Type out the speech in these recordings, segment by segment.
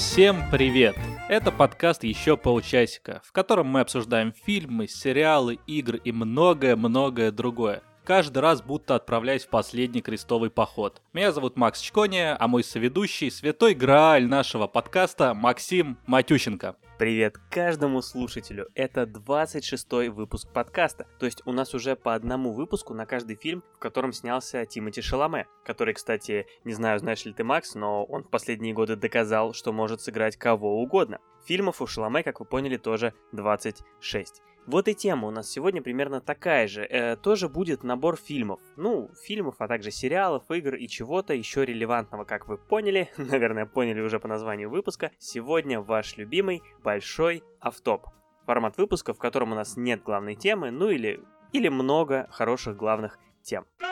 Всем привет! Это подкаст «Еще полчасика», в котором мы обсуждаем фильмы, сериалы, игры и многое-многое другое. Каждый раз будто отправляясь в последний крестовый поход. Меня зовут Макс Чкония, а мой соведущий – святой грааль нашего подкаста Максим Матющенко. Привет каждому слушателю. Это 26-й выпуск подкаста. То есть у нас уже по одному выпуску на каждый фильм, в котором снялся Тимоти Шаломе, который, кстати, не знаю, знаешь ли ты, Макс, но он в последние годы доказал, что может сыграть кого угодно. Фильмов у Шаломе, как вы поняли, тоже 26. Вот и тема у нас сегодня примерно такая же. Э, тоже будет набор фильмов. Ну, фильмов, а также сериалов, игр и чего-то еще релевантного, как вы поняли. Наверное, поняли уже по названию выпуска. Сегодня ваш любимый большой автоп. Формат выпуска, в котором у нас нет главной темы, ну или, или много хороших главных тем. Э,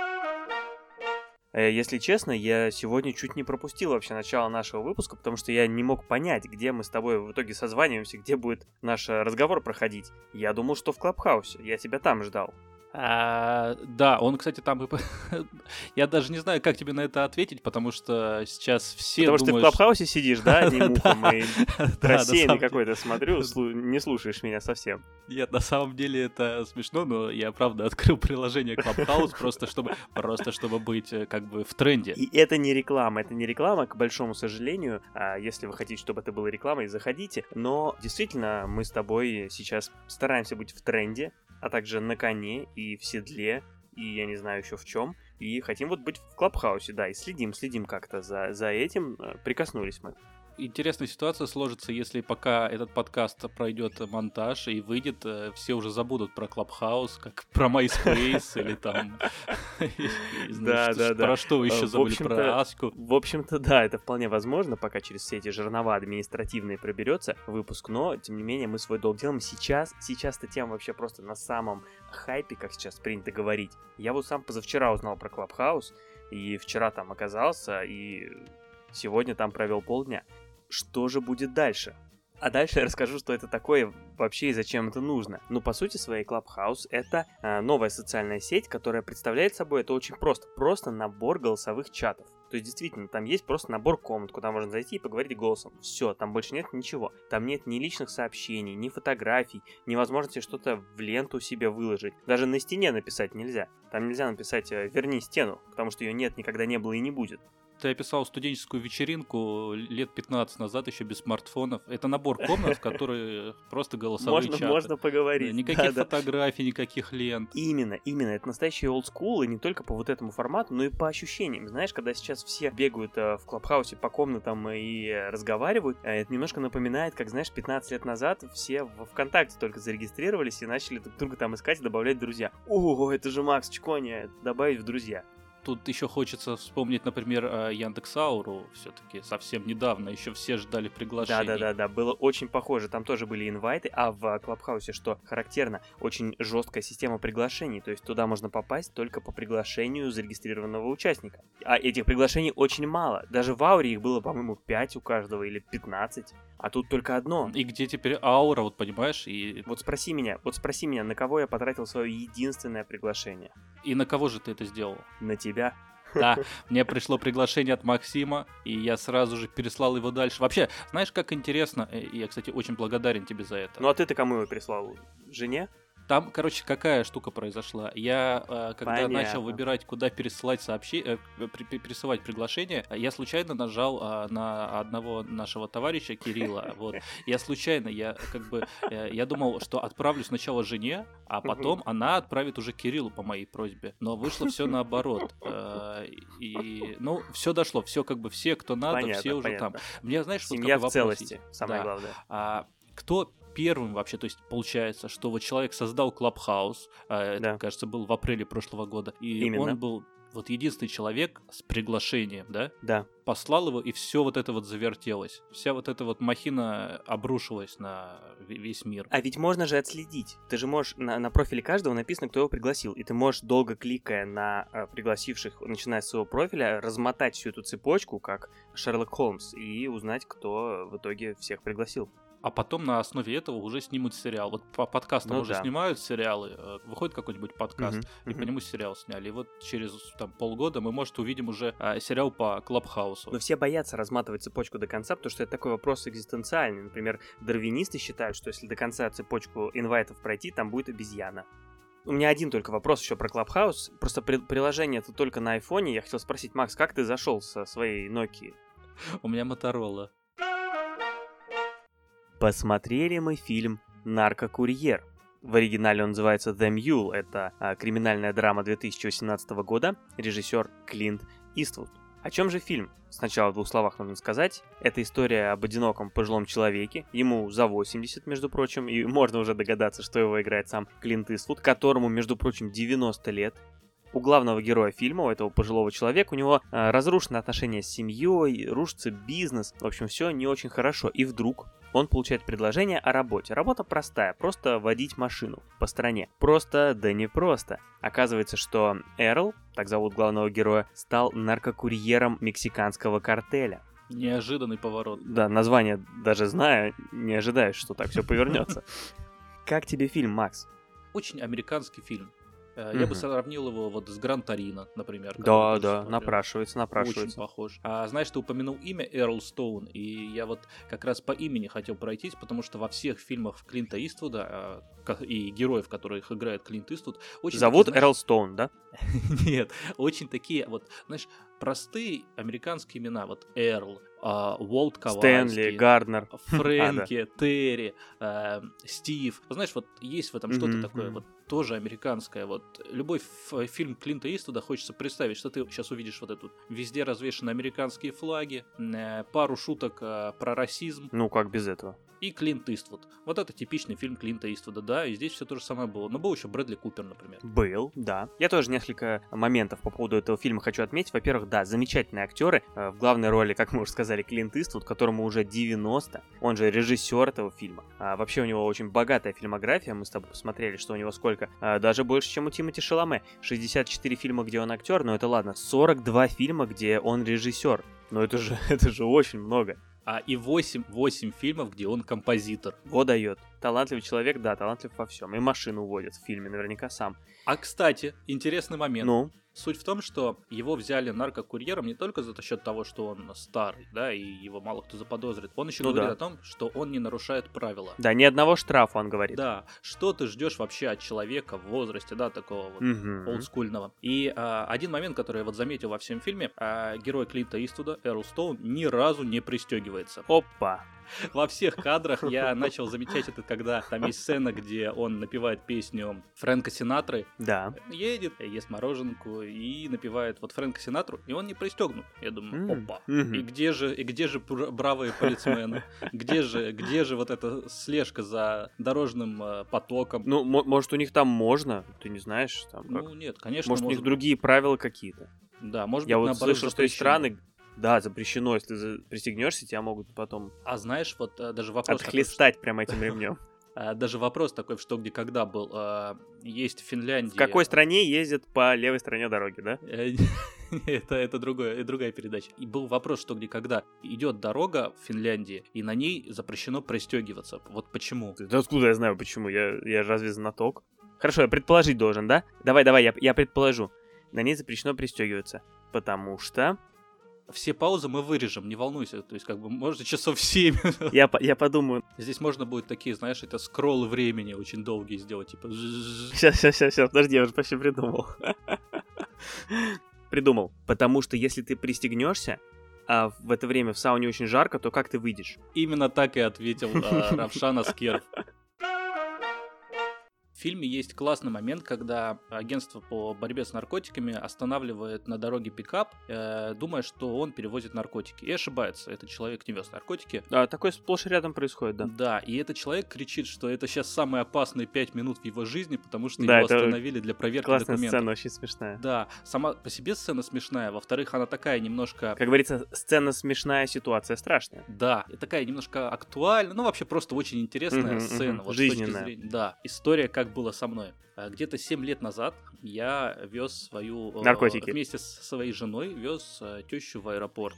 если честно, я сегодня чуть не пропустил вообще начало нашего выпуска, потому что я не мог понять, где мы с тобой в итоге созваниваемся, где будет наш э, разговор проходить. Я думал, что в Клабхаусе, я тебя там ждал. А, да, он, кстати, там... Я даже не знаю, как тебе на это ответить, потому что сейчас все Потому думают... что ты в Клабхаусе сидишь, да, одним ухом, и рассеянный какой-то смотрю, не слушаешь меня совсем. Нет, на самом деле это смешно, но я, правда, открыл приложение Clubhouse просто чтобы, просто чтобы быть э, как бы в тренде. И это не реклама, это не реклама, к большому сожалению. А если вы хотите, чтобы это было рекламой, заходите. Но действительно, мы с тобой сейчас стараемся быть в тренде, а также на коне и в седле, и я не знаю еще в чем. И хотим вот быть в Клабхаусе, да, и следим, следим как-то за, за этим. Э, прикоснулись мы интересная ситуация сложится, если пока этот подкаст пройдет монтаж и выйдет, э, все уже забудут про Clubhouse, как про MySpace или там... Да, да, да. Про что еще забыли? Про Аску? В общем-то, да, это вполне возможно, пока через все эти жернова административные проберется выпуск, но, тем не менее, мы свой долг делаем. Сейчас, сейчас эта тема вообще просто на самом хайпе, как сейчас принято говорить. Я вот сам позавчера узнал про Clubhouse, и вчера там оказался, и сегодня там провел полдня что же будет дальше. А дальше я расскажу, что это такое вообще и зачем это нужно. Ну, по сути своей, Clubhouse — это э, новая социальная сеть, которая представляет собой это очень просто. Просто набор голосовых чатов. То есть, действительно, там есть просто набор комнат, куда можно зайти и поговорить голосом. Все, там больше нет ничего. Там нет ни личных сообщений, ни фотографий, ни возможности что-то в ленту себе выложить. Даже на стене написать нельзя. Там нельзя написать э, «верни стену», потому что ее нет, никогда не было и не будет ты описал студенческую вечеринку лет 15 назад, еще без смартфонов. Это набор комнат, в которые просто голосовые можно, чаты. Можно поговорить. Никаких да, фотографий, да. никаких лент. Именно, именно. Это настоящий олдскул, и не только по вот этому формату, но и по ощущениям. Знаешь, когда сейчас все бегают э, в Клабхаусе по комнатам и разговаривают, э, это немножко напоминает, как, знаешь, 15 лет назад все в ВКонтакте только зарегистрировались и начали друг друга там искать и добавлять друзья. О, это же Макс Чконя, добавить в друзья. Тут еще хочется вспомнить, например, Яндекс.Ауру. Все-таки совсем недавно еще все ждали приглашения. Да-да-да, было очень похоже. Там тоже были инвайты, а в Клабхаусе, что характерно, очень жесткая система приглашений. То есть туда можно попасть только по приглашению зарегистрированного участника. А этих приглашений очень мало. Даже в Ауре их было, по-моему, 5 у каждого или 15 а тут только одно. И где теперь аура, вот понимаешь? И... Вот спроси меня, вот спроси меня, на кого я потратил свое единственное приглашение? И на кого же ты это сделал? На тебя. Да, мне пришло приглашение от Максима, и я сразу же переслал его дальше. Вообще, знаешь, как интересно, э, я, кстати, очень благодарен тебе за это. Ну а ты-то кому его прислал? Жене? Там, короче, какая штука произошла. Я, э, когда Понятно. начал выбирать, куда пересылать сообщение, э, пересылать приглашение, я случайно нажал э, на одного нашего товарища Кирилла. Вот. Я случайно, я как бы, я думал, что отправлю сначала жене, а потом она отправит уже Кириллу по моей просьбе. Но вышло все наоборот. И, ну, все дошло, все как бы, все, кто надо, понятно, все уже понятно. там. Мне, знаешь, Семья в целости, самое да. главное. А, кто первым вообще, то есть получается, что вот человек создал Clubhouse, а, это, да. кажется, был в апреле прошлого года, и Именно. он был вот единственный человек с приглашением, да? Да. Послал его, и все вот это вот завертелось. Вся вот эта вот махина обрушилась на весь мир. А ведь можно же отследить. Ты же можешь, на, на профиле каждого написано, кто его пригласил. И ты можешь, долго кликая на э, пригласивших, начиная с своего профиля, размотать всю эту цепочку, как Шерлок Холмс, и узнать, кто в итоге всех пригласил. А потом на основе этого уже снимут сериал. Вот по подкастам ну, уже да. снимают сериалы, э, выходит какой-нибудь подкаст, uh-huh, и по нему сериал сняли. И вот через там, полгода мы, может, увидим уже а, сериал по Клабхаусу. Но все боятся разматывать цепочку до конца, потому что это такой вопрос экзистенциальный. Например, дарвинисты считают, что если до конца цепочку инвайтов пройти, там будет обезьяна. У меня один только вопрос еще про Clubhouse. Просто при- приложение это только на айфоне. Я хотел спросить, Макс, как ты зашел со своей Nokia? У меня Моторола. Посмотрели мы фильм «Наркокурьер». В оригинале он называется «The Mule». Это а, криминальная драма 2018 года. Режиссер Клинт Иствуд. О чем же фильм? Сначала в двух словах нужно сказать. Это история об одиноком пожилом человеке. Ему за 80, между прочим, и можно уже догадаться, что его играет сам Клинт Иствуд, которому, между прочим, 90 лет у главного героя фильма, у этого пожилого человека, у него э, разрушены отношения с семьей, рушится бизнес, в общем, все не очень хорошо. И вдруг он получает предложение о работе. Работа простая, просто водить машину по стране. Просто, да не просто. Оказывается, что Эрл, так зовут главного героя, стал наркокурьером мексиканского картеля. Неожиданный поворот. Да, название даже зная, не ожидаешь, что так все повернется. Как тебе фильм, Макс? Очень американский фильм. Э, я бы сравнил его вот с Гран Торино, например. Да, да, смотрел. напрашивается, напрашивается. Очень похож. А знаешь, ты упомянул имя Эрл Стоун, и я вот как раз по имени хотел пройтись, потому что во всех фильмах Клинта Иствуда э, и героев, которых играет Клинт Иствуд, очень... Зовут такие, Эрл Стоун, да? Нет, очень такие, вот, знаешь, простые американские имена, вот Эрл, Уолт Ковальский, Стэнли, Гарднер, Фрэнки, а, да. Терри, э, Стив. Знаешь, вот есть в этом mm-hmm. что-то такое, вот тоже американское. Вот любой фильм Клинта Иствуда хочется представить, что ты сейчас увидишь вот эту везде развешаны американские флаги, э, пару шуток э, про расизм. Ну как без этого? и Клинт Иствуд. Вот это типичный фильм Клинта Иствуда, да, и здесь все то же самое было. Но был еще Брэдли Купер, например. Был, да. Я тоже несколько моментов по поводу этого фильма хочу отметить. Во-первых, да, замечательные актеры. Э, в главной роли, как мы уже сказали, Клинт Иствуд, которому уже 90, он же режиссер этого фильма. А вообще у него очень богатая фильмография, мы с тобой посмотрели, что у него сколько, а, даже больше, чем у Тимоти Шаломе. 64 фильма, где он актер, но это ладно, 42 фильма, где он режиссер. Но это же, это же очень много а и 8, 8 фильмов, где он композитор. Во дает. Талантливый человек, да, талантлив во всем. И машину водит в фильме наверняка сам. А, кстати, интересный момент. Ну? Суть в том, что его взяли наркокурьером не только за счет того, что он старый, да, и его мало кто заподозрит. Он еще ну говорит да. о том, что он не нарушает правила. Да, ни одного штрафа, он говорит. Да, что ты ждешь вообще от человека в возрасте, да, такого вот угу. олдскульного. И а, один момент, который я вот заметил во всем фильме, а, герой Клинта Иствуда, Эрл Стоун, ни разу не пристегивается. Опа! во всех кадрах я начал замечать это, когда там есть сцена, где он напевает песню Фрэнка Синатры. Да. Едет, ест мороженку и напевает вот Фрэнка Синатру, и он не пристегнут. Я думаю, опа. И где же, и где же бравые полицмены? Где же, где же вот эта слежка за дорожным э, потоком? Ну, может, у них там можно, ты не знаешь? Там, как? Ну, нет, конечно. Может, может, у них другие правила какие-то. Да, может Я быть, вот слышал, что есть страны, да, запрещено, если ты пристегнешься, тебя могут потом... А знаешь, вот э, даже вопрос... Отхлестать такой, прямо этим ремнем. А, даже вопрос такой, что где когда был. А, есть в Финляндии... В какой стране ездят по левой стороне дороги, да? Э, это, это другое, другая передача. И был вопрос, что где когда. Идет дорога в Финляндии, и на ней запрещено пристегиваться. Вот почему? Да откуда я знаю, почему? Я, я разве знаток? Хорошо, я предположить должен, да? Давай, давай, я, я предположу. На ней запрещено пристегиваться. Потому что все паузы мы вырежем, не волнуйся. То есть, как бы, может, часов 7. Я, я подумаю. Здесь можно будет такие, знаешь, это скроллы времени очень долгие сделать, типа... Сейчас, сейчас, сейчас, сейчас, подожди, я уже почти придумал. Придумал. Потому что если ты пристегнешься, а в это время в сауне очень жарко, то как ты выйдешь? Именно так и ответил а, Равшан Аскеров. В фильме есть классный момент, когда агентство по борьбе с наркотиками останавливает на дороге пикап, э, думая, что он перевозит наркотики. И ошибается, этот человек не вез наркотики. А, такое сплошь и рядом происходит, да. Да, и этот человек кричит, что это сейчас самые опасные пять минут в его жизни, потому что да, его остановили для проверки классная документов. сцена, очень смешная. Да, сама по себе сцена смешная, во-вторых, она такая немножко... Как говорится, сцена смешная, ситуация страшная. Да, и такая немножко актуальная, ну вообще просто очень интересная угу, сцена. Угу, вот жизненная. Зрения, да, история как как было со мной. А, где-то 7 лет назад я вез свою... Наркотики. Вместе с своей женой вез тещу в аэропорт.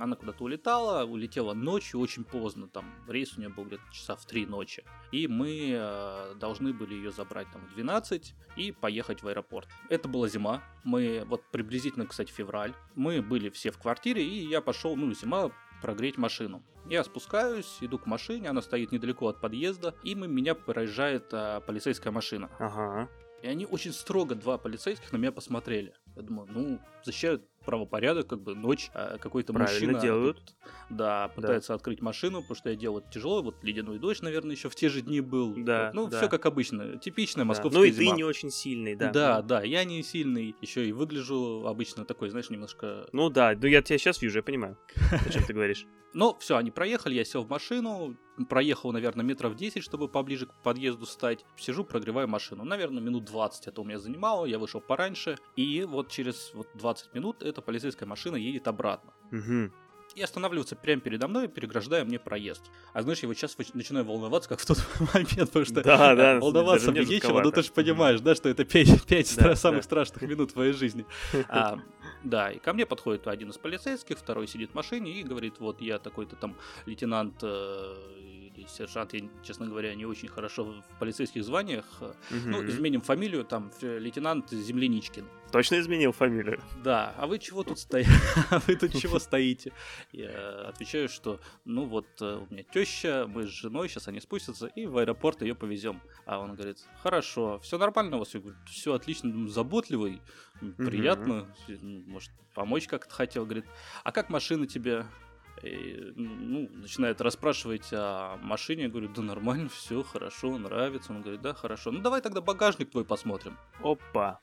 Она куда-то улетала, улетела ночью, очень поздно, там рейс у нее был где-то часа в 3 ночи. И мы э, должны были ее забрать там в 12 и поехать в аэропорт. Это была зима, мы вот приблизительно, кстати, февраль. Мы были все в квартире, и я пошел, ну, зима, прогреть машину. Я спускаюсь, иду к машине, она стоит недалеко от подъезда, и мы, меня проезжает а, полицейская машина. Ага. И они очень строго, два полицейских, на меня посмотрели. Я думаю, ну, защищают правопорядок, как бы ночь, а какой-то мужчина делают. Да, пытается да. открыть машину, потому что я делал это тяжело. Вот ледяной дождь, наверное, еще в те же дни был. Да. Ну, да. все как обычно. Типичная московская Ну и зима. ты не очень сильный, да. Да, да, я не сильный. Еще и выгляжу обычно такой, знаешь, немножко. Ну да, ну я тебя сейчас вижу, я понимаю, о чем ты говоришь. Ну, все, они проехали, я сел в машину, проехал, наверное, метров 10, чтобы поближе к подъезду стать. Сижу, прогреваю машину. Наверное, минут 20 это у меня занимало, я вышел пораньше. И вот через вот 20 минут эта полицейская машина едет обратно. Угу. И останавливается прямо передо мной, переграждая мне проезд. А знаешь, я вот сейчас начинаю волноваться, как в тот момент, потому что да, да, волноваться мне нечего, но ты же понимаешь, да, что это 5, 5 да, самых да. страшных минут твоей жизни. А, да, и ко мне подходит один из полицейских, второй сидит в машине и говорит, вот я такой-то там лейтенант э, сержант, я, честно говоря, не очень хорошо в полицейских званиях. Угу. Ну, изменим фамилию, там, лейтенант Земляничкин. Точно изменил фамилию? Да, а вы чего тут стоите? А вы тут чего стоите? Я отвечаю, что, ну вот, э, у меня теща, мы с женой, сейчас они спустятся, и в аэропорт ее повезем. А он говорит, хорошо, все нормально у вас? Я говорю, все отлично, заботливый, приятно, может, помочь как-то хотел. Говорит, а как машина тебе? И, ну, начинает расспрашивать о машине, я говорю, да нормально, все хорошо, нравится. Он говорит, да, хорошо. Ну давай тогда багажник твой посмотрим. Опа.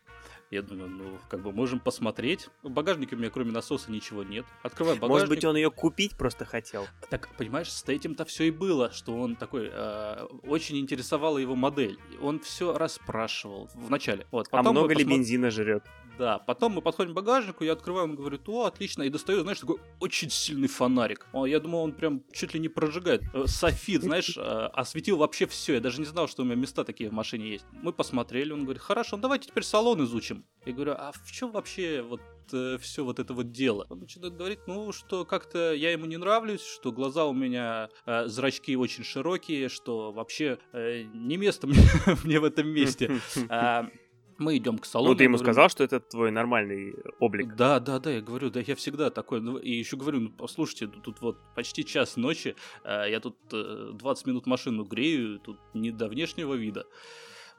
Я думаю, ну, как бы можем посмотреть. В багажнике у меня кроме насоса ничего нет. Открываю багажник. Может быть, он ее купить просто хотел? Так, понимаешь, с этим-то все и было, что он такой, э, очень интересовала его модель. Он все расспрашивал вначале. Вот, а много ли посмотр... бензина жрет? Да, потом мы подходим к багажнику, я открываю, он говорит, о, отлично, и достаю, знаешь, такой очень сильный фонарик. Я думал, он прям чуть ли не прожигает. Э, софит, знаешь, э, осветил вообще все. Я даже не знал, что у меня места такие в машине есть. Мы посмотрели, он говорит, хорошо, давайте теперь салон изучим. Я говорю, а в чем вообще вот э, все вот это вот дело? Он начинает говорить, ну, что как-то я ему не нравлюсь, что глаза у меня, э, зрачки очень широкие, что вообще э, не место мне, мне в этом месте. Мы идем к салону. Ну, ты ему говорю, сказал, что это твой нормальный облик. Да, да, да, я говорю, да, я всегда такой. Ну, и еще говорю, ну, послушайте, тут вот почти час ночи, э, я тут 20 минут машину грею, тут не до внешнего вида.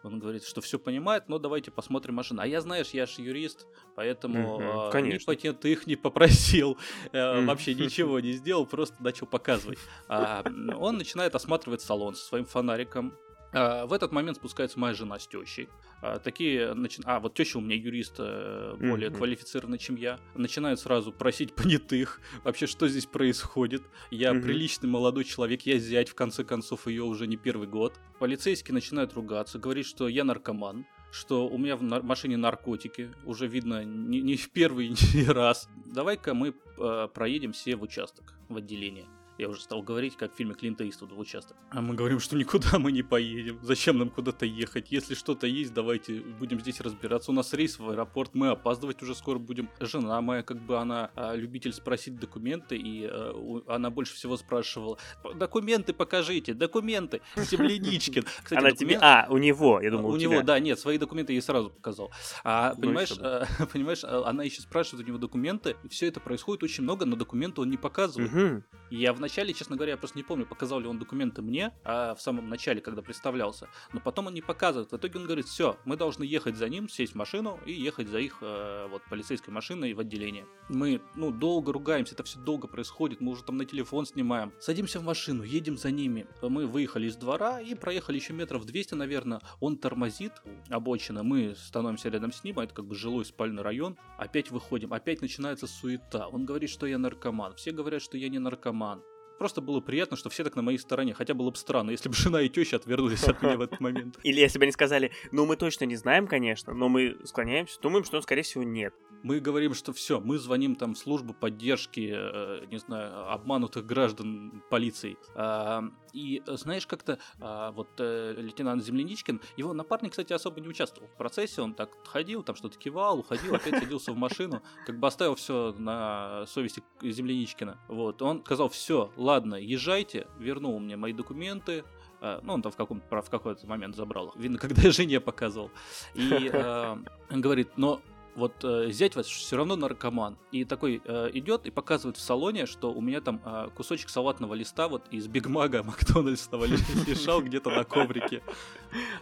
Он говорит, что все понимает, но давайте посмотрим машину. А я, знаешь, я же юрист, поэтому mm-hmm, ни патент их не попросил, mm-hmm. вообще ничего не сделал, просто начал показывать. А, он начинает осматривать салон со своим фонариком, в этот момент спускается моя жена с тещей. А, такие, начи... а вот теща у меня юрист э, более mm-hmm. квалифицированный, чем я. Начинают сразу просить понятых, вообще что здесь происходит. Я mm-hmm. приличный молодой человек, я зять, в конце концов, ее уже не первый год. Полицейские начинают ругаться, говорить, что я наркоман что у меня в нар- машине наркотики, уже видно не, не в первый не раз. Давай-ка мы э, проедем все в участок, в отделение. Я уже стал говорить, как в фильме Клинта Иствуда участок. А мы говорим, что никуда мы не поедем. Зачем нам куда-то ехать? Если что-то есть, давайте будем здесь разбираться. У нас рейс в аэропорт, мы опаздывать уже скоро будем. Жена моя, как бы она а, любитель спросить документы, и а, она больше всего спрашивала, документы покажите, документы. Земляничкин. Кстати, она документ... тебе... А, у него, я думал, у, у него, да, нет, свои документы я сразу показал. А, ну понимаешь, а, понимаешь, она еще спрашивает у него документы, и все это происходит очень много, но документы он не показывает. Угу. Я в начале, честно говоря, я просто не помню, показал ли он документы мне, а в самом начале, когда представлялся. Но потом он не показывает. В итоге он говорит, все, мы должны ехать за ним, сесть в машину и ехать за их э, вот полицейской машиной в отделение. Мы, ну, долго ругаемся, это все долго происходит, мы уже там на телефон снимаем. Садимся в машину, едем за ними. Мы выехали из двора и проехали еще метров 200, наверное. Он тормозит, обочина, мы становимся рядом с ним, а это как бы жилой спальный район. Опять выходим, опять начинается суета. Он говорит, что я наркоман. Все говорят, что я не наркоман. Просто было приятно, что все так на моей стороне. Хотя было бы странно, если бы жена и теща отвернулись от меня в этот момент. Или если бы они сказали, ну мы точно не знаем, конечно, но мы склоняемся, думаем, что, скорее всего, нет. Мы говорим, что все, мы звоним там в службу поддержки, э, не знаю, обманутых граждан полицией. А, и знаешь, как-то а, вот э, лейтенант Земляничкин, его напарник, кстати, особо не участвовал в процессе, он так ходил, там что-то кивал, уходил, опять садился в машину, как бы оставил все на совести Земляничкина. Вот, он сказал, все, ладно, езжайте, вернул мне мои документы, а, ну, он там в, каком в какой-то момент забрал. Видно, когда жене показывал. И э, говорит, но вот э, зять вас все равно наркоман. И такой э, идет и показывает в салоне, что у меня там э, кусочек салатного листа вот из Бигмага Макдональдсного лежал где-то на коврике.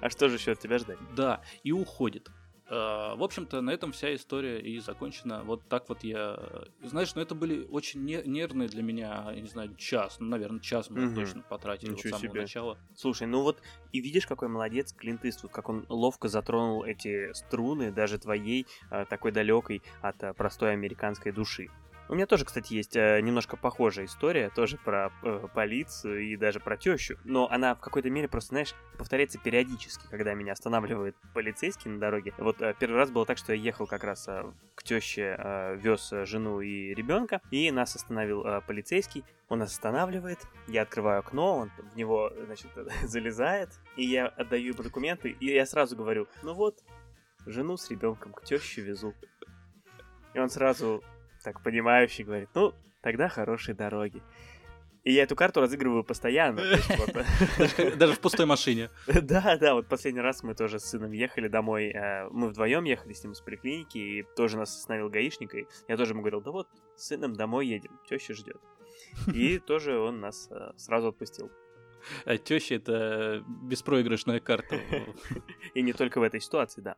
А что же еще от тебя ждать? Да, и уходит. Э, в общем-то, на этом вся история и закончена. Вот так вот я... Знаешь, ну это были очень нервные для меня, не знаю, час, ну, наверное, час мы угу. точно потратили Ничего вот с самого себе. начала. Слушай, ну вот и видишь, какой молодец Клинт Иствуд, как он ловко затронул эти струны, даже твоей, э, такой далекой от э, простой американской души. У меня тоже, кстати, есть э, немножко похожая история, тоже про э, полицию и даже про тещу, но она в какой-то мере просто, знаешь, повторяется периодически, когда меня останавливает полицейский на дороге. Вот э, первый раз было так, что я ехал как раз э, к теще, э, вез жену и ребенка, и нас остановил э, полицейский. Он нас останавливает, я открываю окно, он в него, значит, залезает, и я отдаю ему документы, и я сразу говорю, ну вот, жену с ребенком к теще везу. И он сразу так понимающий говорит, ну, тогда хорошие дороги. И я эту карту разыгрываю постоянно. Даже в пустой машине. Да, да, вот последний раз мы тоже с сыном ехали домой. Э, мы вдвоем ехали с ним из поликлиники, и тоже нас остановил гаишник. И я тоже ему говорил, да вот, с сыном домой едем, теща ждет. И тоже он нас э, сразу отпустил. А теща это беспроигрышная карта. И не только в этой ситуации, да.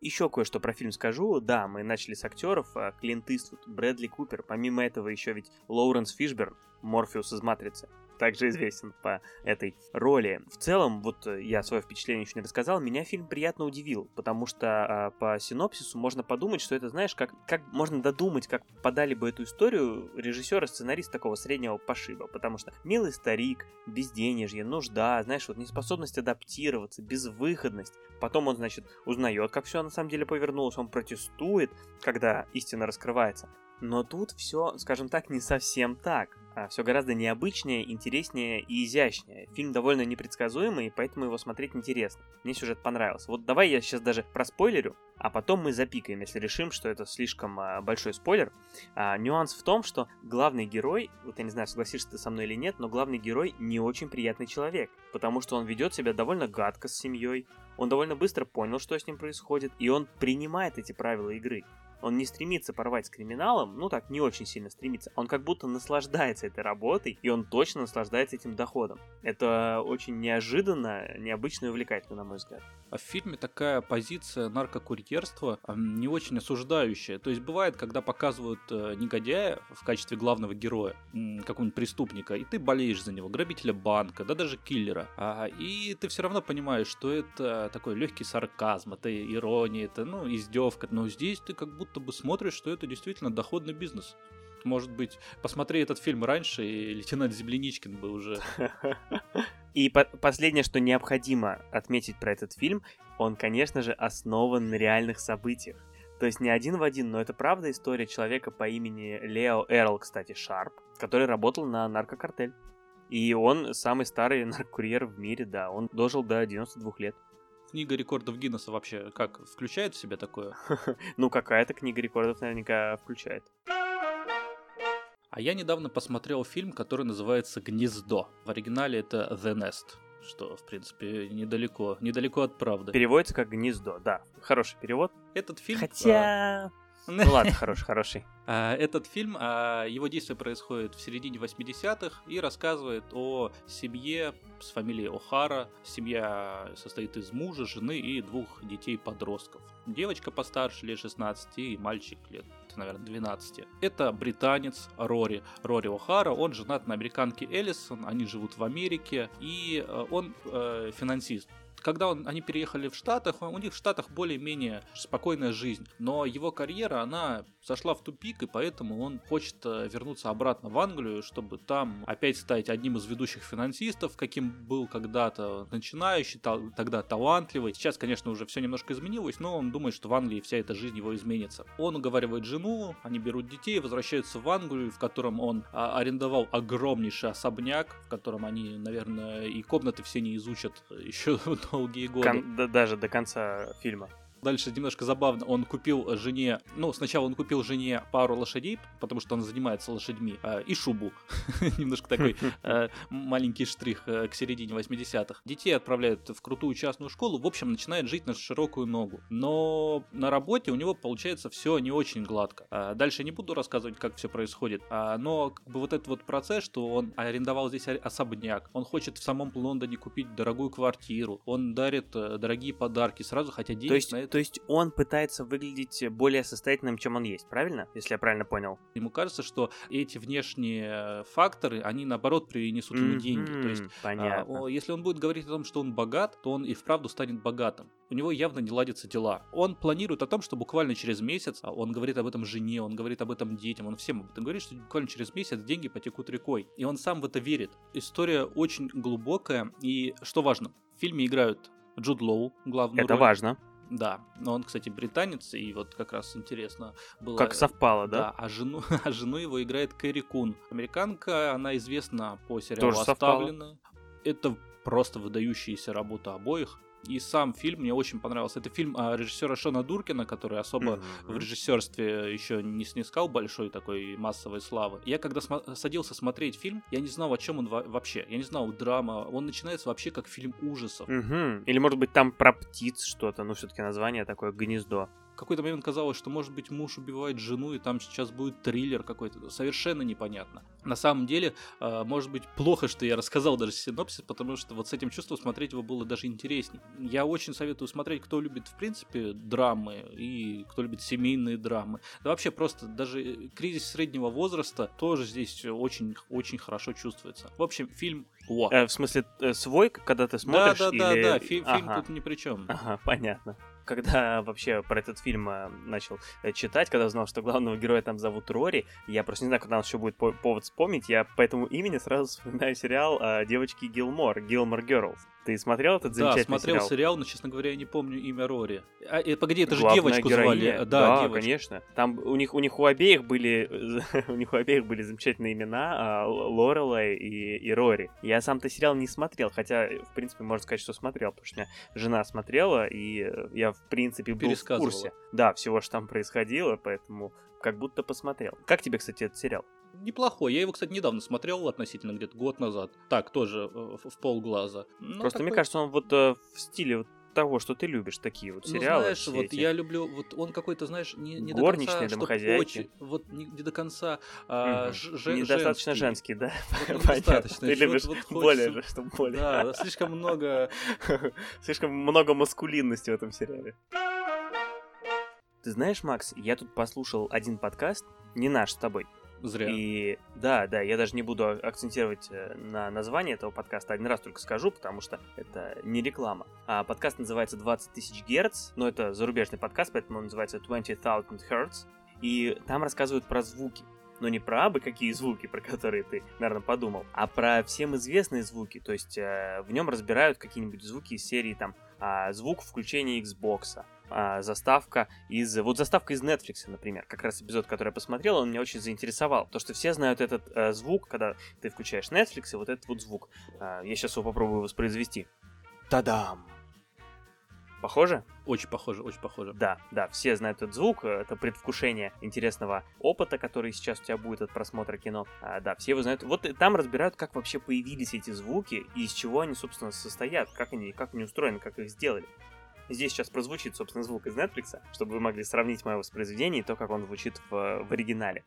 Еще кое-что про фильм скажу. Да, мы начали с актеров. А, Клинт Иствуд, Брэдли Купер. Помимо этого еще ведь Лоуренс Фишберн, Морфеус из «Матрицы» также известен по этой роли. В целом, вот э, я свое впечатление еще не рассказал, меня фильм приятно удивил, потому что а, по синопсису можно подумать, что это, знаешь, как, как можно додумать, как подали бы эту историю режиссер и сценарист такого среднего пошиба, потому что милый старик, безденежье, нужда, знаешь, вот неспособность адаптироваться, безвыходность. Потом он, значит, узнает, как все на самом деле повернулось, он протестует, когда истина раскрывается. Но тут все, скажем так, не совсем так все гораздо необычнее, интереснее и изящнее. Фильм довольно непредсказуемый, поэтому его смотреть интересно. Мне сюжет понравился. Вот давай я сейчас даже проспойлерю, а потом мы запикаем, если решим, что это слишком а, большой спойлер. А, нюанс в том, что главный герой, вот я не знаю, согласишься ты со мной или нет, но главный герой не очень приятный человек, потому что он ведет себя довольно гадко с семьей, он довольно быстро понял, что с ним происходит, и он принимает эти правила игры. Он не стремится порвать с криминалом, ну так, не очень сильно стремится. Он как будто наслаждается этой работой, и он точно наслаждается этим доходом. Это очень неожиданно, необычно и увлекательно, на мой взгляд. А в фильме такая позиция наркокурьерства не очень осуждающая. То есть бывает, когда показывают э, негодяя в качестве главного героя, какого-нибудь преступника, и ты болеешь за него, грабителя банка, да даже киллера. А, и ты все равно понимаешь, что это такой легкий сарказм, это ирония, это ну, издевка. Но здесь ты как будто будто бы смотришь, что это действительно доходный бизнес. Может быть, посмотри этот фильм раньше, и лейтенант Земляничкин бы уже... И по последнее, что необходимо отметить про этот фильм, он, конечно же, основан на реальных событиях. То есть не один в один, но это правда история человека по имени Лео Эрл, кстати, Шарп, который работал на наркокартель. И он самый старый наркокурьер в мире, да, он дожил до 92 лет. Книга рекордов Гиннесса вообще как, включает в себя такое? Ну, какая-то книга рекордов наверняка включает. А я недавно посмотрел фильм, который называется «Гнездо». В оригинале это «The Nest», что, в принципе, недалеко, недалеко от правды. Переводится как «Гнездо», да. Хороший перевод. Этот фильм... Хотя... Ну ладно, хороший, хороший. А, этот фильм, а, его действие происходит в середине 80-х и рассказывает о семье с фамилией О'Хара. Семья состоит из мужа, жены и двух детей-подростков. Девочка постарше, лет 16, и мальчик лет, наверное, 12. Это британец Рори. Рори О'Хара, он женат на американке Эллисон, они живут в Америке, и э, он э, финансист когда он, они переехали в Штатах, у них в Штатах более-менее спокойная жизнь. Но его карьера, она зашла в тупик, и поэтому он хочет э, вернуться обратно в Англию, чтобы там опять стать одним из ведущих финансистов, каким был когда-то начинающий, тогда талантливый. Сейчас, конечно, уже все немножко изменилось, но он думает, что в Англии вся эта жизнь его изменится. Он уговаривает жену, они берут детей, возвращаются в Англию, в котором он а, арендовал огромнейший особняк, в котором они, наверное, и комнаты все не изучат еще долгие годы. Кон- да, даже до конца фильма. Дальше немножко забавно, он купил жене, ну, сначала он купил жене пару лошадей, потому что он занимается лошадьми, э, и шубу. немножко такой э, маленький штрих э, к середине 80-х. Детей отправляют в крутую частную школу, в общем, начинает жить на широкую ногу. Но на работе у него получается все не очень гладко. А дальше не буду рассказывать, как все происходит, а, но как бы вот этот вот процесс, что он арендовал здесь особняк, он хочет в самом Лондоне купить дорогую квартиру, он дарит э, дорогие подарки, сразу хотя денег на это то есть он пытается выглядеть более состоятельным, чем он есть, правильно? Если я правильно понял. Ему кажется, что эти внешние факторы, они наоборот принесут ему mm-hmm, деньги. То есть, понятно. А, если он будет говорить о том, что он богат, то он и вправду станет богатым. У него явно не ладятся дела. Он планирует о том, что буквально через месяц, а он говорит об этом жене, он говорит об этом детям, он всем об этом говорит, что буквально через месяц деньги потекут рекой. И он сам в это верит. История очень глубокая, и что важно, в фильме играют Джуд Лоу, главную Это роль. важно. Да, но он, кстати, британец, и вот как раз интересно было... Как совпало, да? Да, а жену, а жену его играет Кэрри Кун. Американка, она известна по сериалу Тоже «Оставлены». Это просто выдающаяся работа обоих. И сам фильм мне очень понравился. Это фильм а, режиссера Шона Дуркина, который особо mm-hmm. в режиссерстве еще не снискал большой такой массовой славы. Я когда см- садился смотреть фильм, я не знал, о чем он во- вообще. Я не знал, драма. Он начинается вообще как фильм ужасов. Mm-hmm. Или может быть там про птиц что-то, ну все-таки название такое гнездо какой-то момент казалось, что, может быть, муж убивает жену, и там сейчас будет триллер какой-то. Совершенно непонятно. На самом деле, а, может быть, плохо, что я рассказал даже синопсис, потому что вот с этим чувством смотреть его было даже интереснее. Я очень советую смотреть, кто любит, в принципе, драмы и кто любит семейные драмы. Да вообще просто даже кризис среднего возраста тоже здесь очень-очень хорошо чувствуется. В общем, фильм о. Э, в смысле, э, свой, когда ты смотришь? Да, да, или... да, да, Фи- ага. фильм тут ни при чем. Ага, понятно когда вообще про этот фильм э, начал э, читать, когда узнал, что главного героя там зовут Рори, я просто не знаю, когда у еще будет повод вспомнить, я по этому имени сразу вспоминаю сериал э, девочки Гилмор, Гилмор Girls. Ты смотрел этот замечательный сериал? Да, смотрел сериал? сериал, но, честно говоря, я не помню имя Рори. А, э, погоди, это же Главная девочку героиня. звали. Да, да конечно. Там у них, у них у обеих были у них у обеих были замечательные имена, а, Лорелай и, и Рори. Я сам-то сериал не смотрел, хотя, в принципе, можно сказать, что смотрел, потому что у меня жена смотрела, и я, в принципе, был в курсе. Да, всего, что там происходило, поэтому как будто посмотрел. Как тебе, кстати, этот сериал? Неплохой. Я его, кстати, недавно смотрел, относительно где-то год назад. Так, тоже э, в, полглаза. Но Просто такой... мне кажется, он вот э, в стиле вот того, что ты любишь, такие вот ну, сериалы. Ну, знаешь, вот эти. я люблю, вот он какой-то, знаешь, не, не до конца, Очень, вот не, не до конца а, угу. ж, Недостаточно женский, да? Вот, недостаточно. Ты любишь вот, вот более же, что более. Да, да, слишком много... слишком много маскулинности в этом сериале. Ты знаешь, Макс, я тут послушал один подкаст, не наш с тобой, Зря. И да, да, я даже не буду акцентировать э, на название этого подкаста, один раз только скажу, потому что это не реклама. А подкаст называется 20 тысяч герц, но это зарубежный подкаст, поэтому он называется 20,000 hertz. И там рассказывают про звуки. Но не про абы какие звуки, про которые ты, наверное, подумал, а про всем известные звуки. То есть э, в нем разбирают какие-нибудь звуки из серии там э, звук включения Xbox, а, заставка из... Вот заставка из Netflix, например, как раз эпизод, который я посмотрел, он меня очень заинтересовал. То, что все знают этот а, звук, когда ты включаешь Netflix, и вот этот вот звук. А, я сейчас его попробую воспроизвести. Та-дам! Похоже? Очень похоже, очень похоже. Да, да, все знают этот звук, это предвкушение интересного опыта, который сейчас у тебя будет от просмотра кино. А, да, все его знают. Вот там разбирают, как вообще появились эти звуки и из чего они, собственно, состоят, как они, как они устроены, как их сделали. Здесь сейчас прозвучит, собственно, звук из Netflix, чтобы вы могли сравнить мое воспроизведение и то, как он звучит в, в оригинале.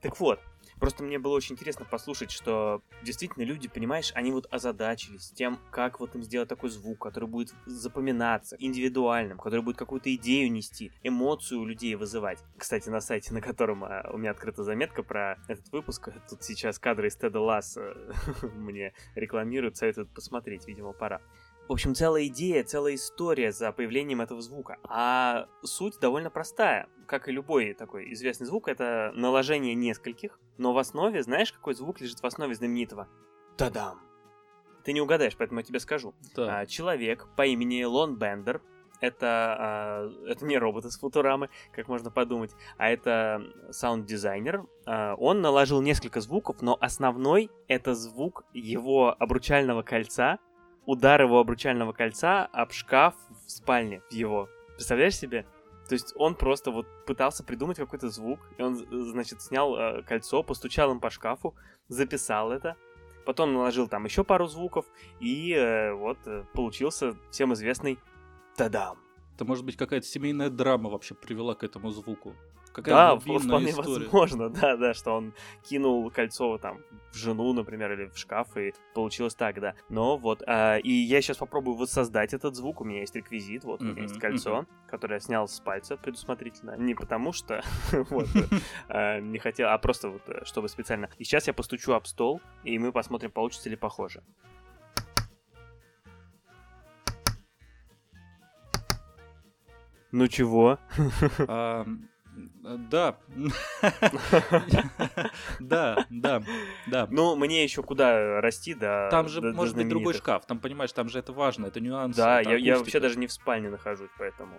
Так вот, Просто мне было очень интересно послушать, что действительно люди, понимаешь, они вот озадачились тем, как вот им сделать такой звук, который будет запоминаться, индивидуальным, который будет какую-то идею нести, эмоцию у людей вызывать. Кстати, на сайте, на котором а, у меня открыта заметка про этот выпуск, тут сейчас кадры из Теда Ласса мне рекламируют, советуют посмотреть, видимо, пора. В общем, целая идея, целая история за появлением этого звука. А суть довольно простая. Как и любой такой известный звук, это наложение нескольких, но в основе, знаешь, какой звук лежит в основе знаменитого? Тадам! Ты не угадаешь, поэтому я тебе скажу. Да. А, человек по имени Лон Бендер, это, а, это не робот из Футурамы, как можно подумать, а это саунд-дизайнер. А, он наложил несколько звуков, но основной это звук его обручального кольца, удар его обручального кольца об шкаф в спальне в его. Представляешь себе? То есть он просто вот пытался придумать какой-то звук, и он, значит, снял э, кольцо, постучал им по шкафу, записал это, потом наложил там еще пару звуков, и э, вот э, получился всем известный «Тадам!». Это может быть какая-то семейная драма вообще привела к этому звуку. Какая да, вполне история. возможно, да, да, что он кинул кольцо там в жену, например, или в шкаф, и получилось так, да. Но вот, а, и я сейчас попробую воссоздать этот звук, у меня есть реквизит, вот, у меня есть кольцо, которое я снял с пальца предусмотрительно, не потому что, вот, а, не хотел, а просто вот, э, чтобы специально. И сейчас я постучу об стол, и мы посмотрим, получится ли похоже. Ну чего? Да. Да, да, да. Ну, мне еще куда расти, да. Там же может быть другой шкаф, там, понимаешь, там же это важно, это нюанс. Да, я вообще даже не в спальне нахожусь, поэтому...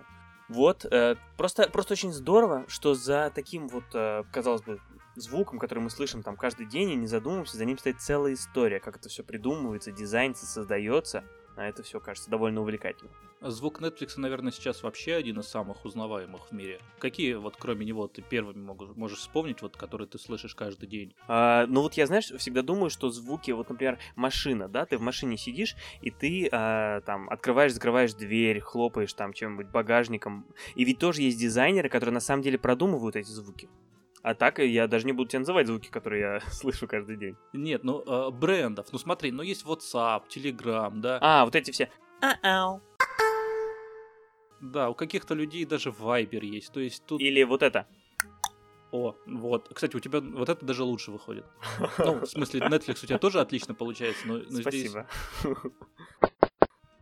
Вот, э, просто, просто очень здорово, что за таким вот, э, казалось бы, звуком, который мы слышим там каждый день, и не задумываемся, за ним стоит целая история, как это все придумывается, дизайн создается а это все кажется довольно увлекательным. Звук Netflix, наверное, сейчас вообще один из самых узнаваемых в мире. Какие вот кроме него ты первыми можешь, можешь вспомнить, вот которые ты слышишь каждый день? А, ну вот я, знаешь, всегда думаю, что звуки, вот, например, машина, да, ты в машине сидишь, и ты а, там открываешь, закрываешь дверь, хлопаешь там чем-нибудь багажником. И ведь тоже есть дизайнеры, которые на самом деле продумывают эти звуки. А так я даже не буду тебе называть звуки, которые я слышу каждый день. Нет, ну э, брендов. Ну смотри, ну есть WhatsApp, Telegram, да. А, вот эти все. А-ау. Да, у каких-то людей даже Viber есть. То есть тут. Или вот это. О, вот. Кстати, у тебя вот это даже лучше выходит. Ну, в смысле, Netflix у тебя тоже отлично получается, но, но Спасибо. здесь...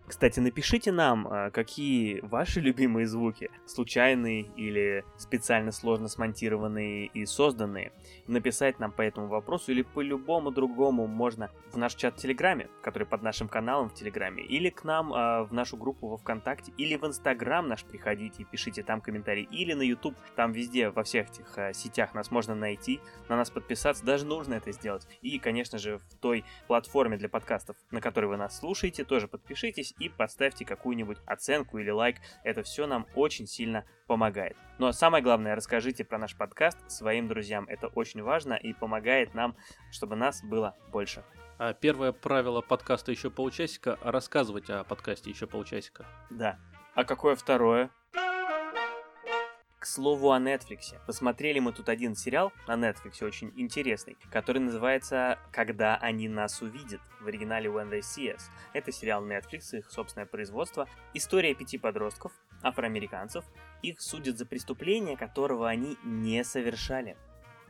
Кстати, напишите нам, а, какие ваши любимые звуки, случайные или специально сложно смонтированные и созданные. Написать нам по этому вопросу или по любому другому можно в наш чат в Телеграме, который под нашим каналом в Телеграме, или к нам э, в нашу группу во Вконтакте, или в Инстаграм наш приходите и пишите там комментарии, или на YouTube, там везде, во всех этих э, сетях нас можно найти, на нас подписаться, даже нужно это сделать. И, конечно же, в той платформе для подкастов, на которой вы нас слушаете, тоже подпишитесь и поставьте какую-нибудь оценку или лайк. Это все нам очень сильно помогает. Но самое главное, расскажите про наш подкаст своим друзьям. Это очень важно и помогает нам, чтобы нас было больше. А первое правило подкаста еще полчасика – рассказывать о подкасте еще полчасика. Да. А какое второе? Слову о Netflix. Посмотрели мы тут один сериал на Netflix, очень интересный, который называется «Когда они нас увидят», в оригинале When They See Us. Это сериал Netflix, их собственное производство. История пяти подростков, афроамериканцев. Их судят за преступление, которого они не совершали.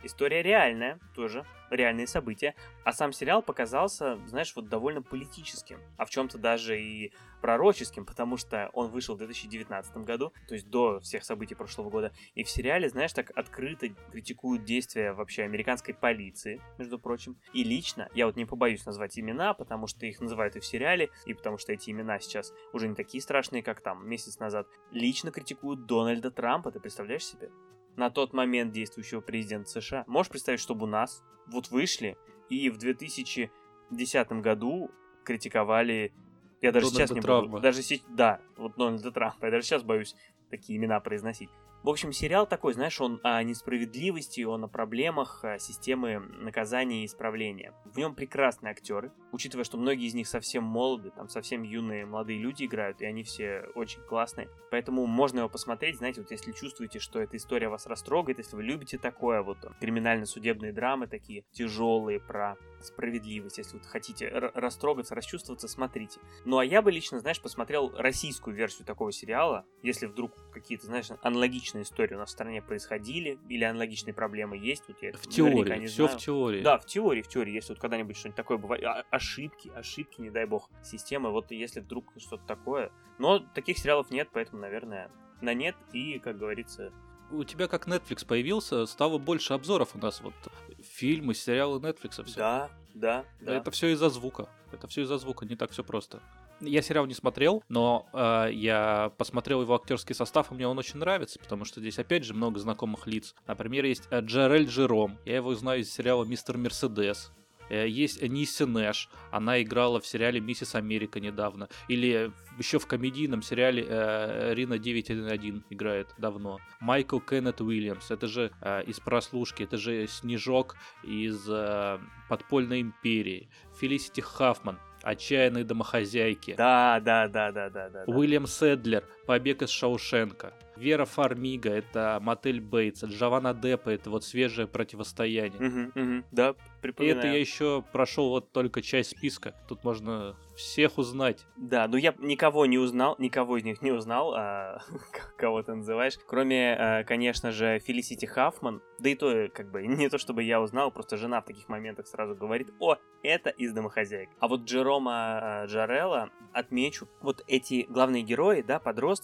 История реальная, тоже реальные события, а сам сериал показался, знаешь, вот довольно политическим, а в чем-то даже и пророческим, потому что он вышел в 2019 году, то есть до всех событий прошлого года, и в сериале, знаешь, так открыто критикуют действия вообще американской полиции, между прочим, и лично, я вот не побоюсь назвать имена, потому что их называют и в сериале, и потому что эти имена сейчас уже не такие страшные, как там месяц назад, лично критикуют Дональда Трампа, ты представляешь себе? На тот момент действующего президента США. Можешь представить, чтобы у нас вот вышли и в 2010 году критиковали... Я даже Дональда сейчас не Трампа. буду... Даже сейчас... Да, вот Дональда Трампа. Я даже сейчас боюсь такие имена произносить. В общем, сериал такой, знаешь, он о несправедливости, он о проблемах системы наказания и исправления. В нем прекрасные актеры, учитывая, что многие из них совсем молоды, там совсем юные молодые люди играют, и они все очень классные. Поэтому можно его посмотреть, знаете, вот если чувствуете, что эта история вас растрогает, если вы любите такое, вот криминально-судебные драмы такие тяжелые про справедливость, если вот хотите растрогаться, расчувствоваться, смотрите. Ну а я бы лично, знаешь, посмотрел российскую версию такого сериала, если вдруг какие-то, знаешь, аналогичные истории у нас в стране происходили, или аналогичные проблемы есть, вот я в теории, не все знаю. в теории. Да, в теории, в теории, если вот когда-нибудь что-нибудь такое бывает, а, ошибки, ошибки, не дай бог, системы, вот если вдруг что-то такое. Но таких сериалов нет, поэтому, наверное, на нет и, как говорится, у тебя как Netflix появился, стало больше обзоров у нас вот фильмы, сериалы Netflix. Все. Да, да, да. Это все из-за звука. Это все из-за звука, не так все просто. Я сериал не смотрел, но э, я посмотрел его актерский состав, и мне он очень нравится, потому что здесь опять же много знакомых лиц. Например, есть Джерель Джером. Я его знаю из сериала Мистер Мерседес. Э, есть Нисси Нэш, она играла в сериале «Миссис Америка» недавно. Или еще в комедийном сериале э, «Рина 911» играет давно. Майкл Кеннет Уильямс, это же э, из «Прослушки», это же Снежок из э, «Подпольной империи». Фелисити Хаффман, отчаянные домохозяйки. Да, да, да, да, да, да. Уильям Седлер, побег из Шаушенка. Вера Фармига, это Мотель Бейтс, Джованна Деппа, это вот свежее противостояние. Угу, угу, да, припоминаю. И это я еще прошел вот только часть списка. Тут можно всех узнать. Да, ну я никого не узнал, никого из них не узнал, а, кого ты называешь, кроме, а, конечно же, Фелисити Хаффман. Да и то, как бы, не то чтобы я узнал, просто жена в таких моментах сразу говорит, о, это из домохозяек. А вот Джерома а, Джарелла отмечу, вот эти главные герои, да, подростки,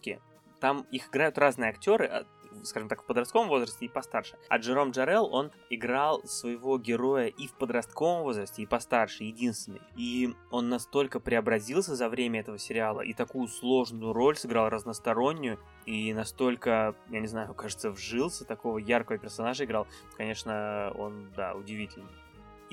там их играют разные актеры, а, скажем так, в подростковом возрасте и постарше. А Джером Джарел, он играл своего героя и в подростковом возрасте, и постарше, единственный. И он настолько преобразился за время этого сериала, и такую сложную роль сыграл разностороннюю, и настолько, я не знаю, кажется, вжился, такого яркого персонажа играл. Конечно, он, да, удивительный.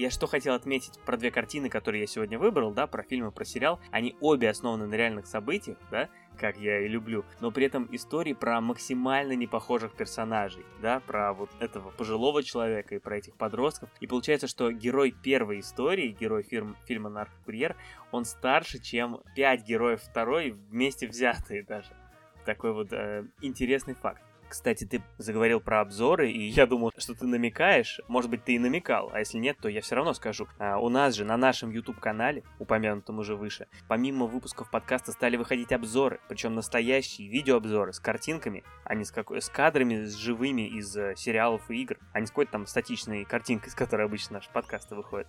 Я что хотел отметить про две картины, которые я сегодня выбрал, да, про фильмы, про сериал. Они обе основаны на реальных событиях, да, как я и люблю, но при этом истории про максимально непохожих персонажей, да, про вот этого пожилого человека и про этих подростков. И получается, что герой первой истории, герой фирм, фильма «Наркокурьер», он старше, чем пять героев второй вместе взятые даже. Такой вот э, интересный факт. Кстати, ты заговорил про обзоры, и я думал, что ты намекаешь. Может быть, ты и намекал, а если нет, то я все равно скажу. А, у нас же на нашем YouTube-канале, упомянутом уже выше, помимо выпусков подкаста стали выходить обзоры, причем настоящие видеообзоры с картинками, а не с, какой, с кадрами, с живыми из э, сериалов и игр, а не с какой-то там статичной картинкой, с которой обычно наши подкасты выходят.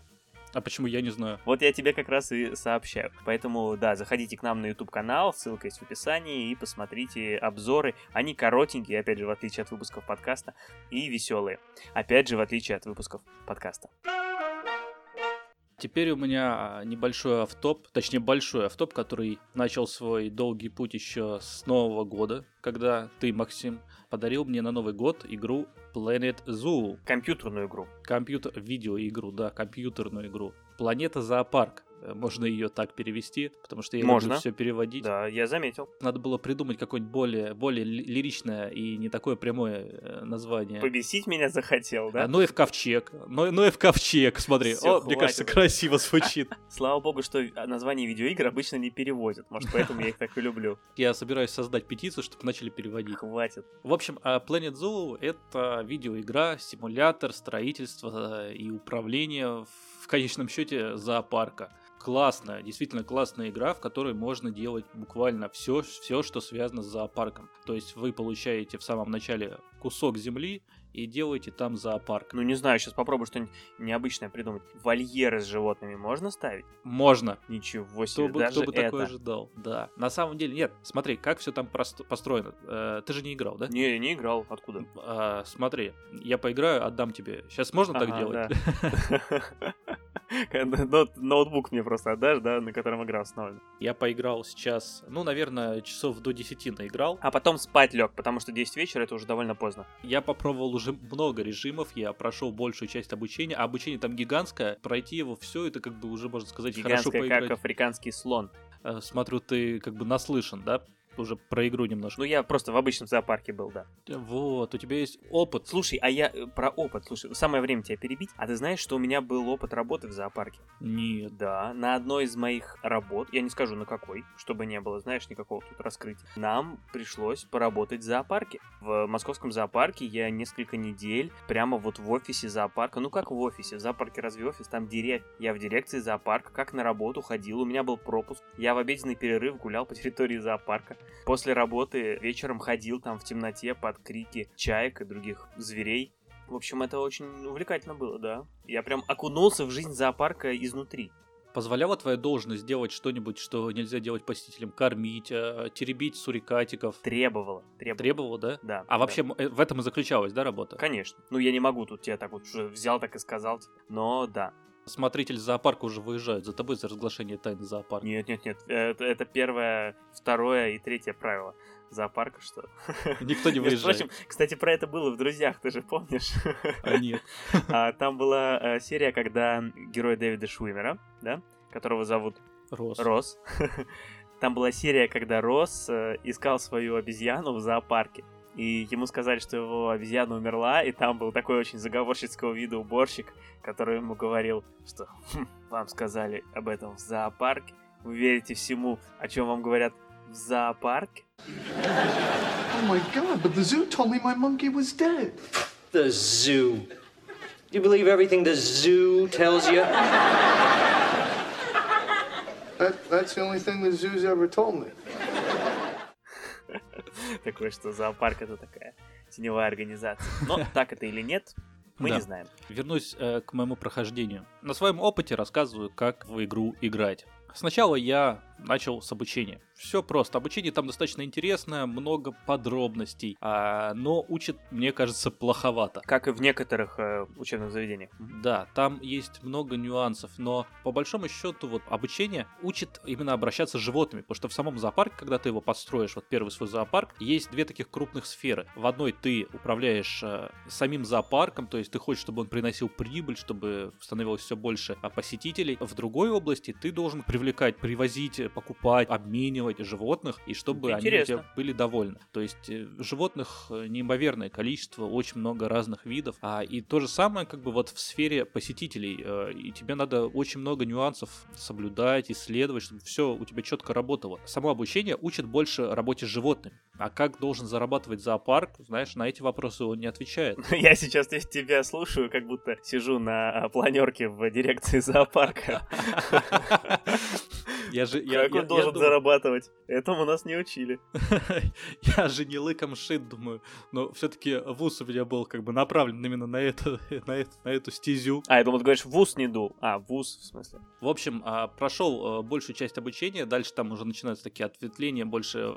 А почему я не знаю? Вот я тебе как раз и сообщаю. Поэтому, да, заходите к нам на YouTube-канал, ссылка есть в описании, и посмотрите обзоры. Они коротенькие, опять же, в отличие от выпусков подкаста, и веселые. Опять же, в отличие от выпусков подкаста. Теперь у меня а, небольшой автоп, точнее большой автоп, который начал свой долгий путь еще с Нового года, когда ты, Максим, подарил мне на Новый год игру Planet Zoo. Компьютерную игру. Компьютер, видеоигру, да, компьютерную игру. Планета Зоопарк. Э, можно ее так перевести, потому что я Можно. люблю все переводить. Да, я заметил. Надо было придумать какое-нибудь более, более лиричное и не такое прямое э, название. Побесить меня захотел, да? Ноев ковчег. Но, Ноев ковчег, смотри. Всё, О, хватит. мне кажется, красиво звучит. Слава богу, что название видеоигр обычно не переводят. Может, поэтому я их так и люблю. Я собираюсь создать петицию, чтобы начали переводить. Хватит. В общем, а Planet Zoo — это видеоигра, симулятор строительства э, и управления в конечном счете зоопарка классная, действительно классная игра, в которой можно делать буквально все, все, что связано с зоопарком. То есть вы получаете в самом начале кусок земли и делаете там зоопарк. Ну не знаю, сейчас попробую что-нибудь необычное придумать. Вольеры с животными можно ставить? Можно. Ничего себе, кто бы, даже кто бы это... такое ожидал, да. На самом деле, нет, смотри, как все там построено. Э, ты же не играл, да? Не, не играл, откуда? А, смотри, я поиграю, отдам тебе. Сейчас можно ага, так делать? Да. Ноутбук мне просто отдашь, да, на котором игра установлена. Я поиграл сейчас, ну, наверное, часов до 10 наиграл. А потом спать лег, потому что 10 вечера это уже довольно поздно. Я попробовал уже много режимов, я прошел большую часть обучения, а обучение там гигантское, пройти его все, это как бы уже, можно сказать, Гигантское, хорошо поиграть. как африканский слон. Э, смотрю, ты как бы наслышан, да, уже про игру немножко. Ну, я просто в обычном зоопарке был, да. Вот, у тебя есть опыт. Слушай, а я э, про опыт, слушай, самое время тебя перебить. А ты знаешь, что у меня был опыт работы в зоопарке? Нет. Да, на одной из моих работ, я не скажу на какой, чтобы не было, знаешь, никакого тут раскрытия, нам пришлось поработать в зоопарке. В московском зоопарке я несколько недель прямо вот в офисе зоопарка, ну как в офисе, в зоопарке разве офис, там директ, я в дирекции зоопарка, как на работу ходил, у меня был пропуск, я в обеденный перерыв гулял по территории зоопарка, После работы вечером ходил там в темноте под крики чаек и других зверей. В общем, это очень увлекательно было, да. Я прям окунулся в жизнь зоопарка изнутри. Позволяла твоя должность делать что-нибудь, что нельзя делать посетителям? Кормить, э, теребить сурикатиков? Требовала. Требовала, требовала да? Да. А да. вообще э, в этом и заключалась, да, работа? Конечно. Ну, я не могу тут тебя так вот уже взял, так и сказал. Но да. Смотритель зоопарка уже выезжает за тобой за разглашение тайны зоопарка. Нет, нет, нет. Это, это первое, второе и третье правило зоопарка, что... Никто не выезжает. Впрочем, кстати, про это было в «Друзьях», ты же помнишь? А нет. А, там была э, серия, когда герой Дэвида Шуимера, да, которого зовут Рос. Рос. Там была серия, когда Рос э, искал свою обезьяну в зоопарке и ему сказали, что его обезьяна умерла, и там был такой очень заговорщицкого вида уборщик, который ему говорил, что хм, вам сказали об этом в зоопарке, вы верите всему, о чем вам говорят в зоопарке? Oh my god, but the zoo told me my monkey was dead. The zoo. You believe everything the zoo tells you? That, that's the only thing the zoo's ever told me. Такое, что зоопарк это такая теневая организация. Но так это или нет, мы Да. не знаем. Вернусь э, к моему прохождению. На своем опыте рассказываю, как в игру играть. Сначала я начал с обучения. Все просто. Обучение там достаточно интересное, много подробностей, а, но учат, мне кажется, плоховато. Как и в некоторых э, учебных заведениях. Да, там есть много нюансов, но по большому счету вот обучение учит именно обращаться с животными, потому что в самом зоопарке, когда ты его построишь, вот первый свой зоопарк, есть две таких крупных сферы. В одной ты управляешь э, самим зоопарком, то есть ты хочешь, чтобы он приносил прибыль, чтобы становилось все больше а, посетителей. В другой области ты должен привлекать, привозить, э, покупать, обменивать животных, и чтобы Это они у тебя интересно. были довольны. То есть э, животных э, неимоверное количество, очень много разных видов. А, и то же самое как бы вот в сфере посетителей. э, И тебе надо очень много нюансов соблюдать, исследовать, чтобы все у тебя четко работало. Само обучение учит больше работе с животными. А как должен зарабатывать зоопарк, знаешь, на эти вопросы он не отвечает. Я сейчас здесь тебя слушаю, как будто сижу на планерке в дирекции зоопарка. Я же, я, Как я- он я должен думаю- зарабатывать? Этому нас не учили. Я же не лыком шит, думаю. Но все-таки вуз у меня был как бы направлен именно на эту, на эту, на эту стезю. А, я думал, ты говоришь, вуз не дул. А, вуз, в смысле. В общем, а, прошел а, большую часть обучения, дальше там уже начинаются такие ответвления больше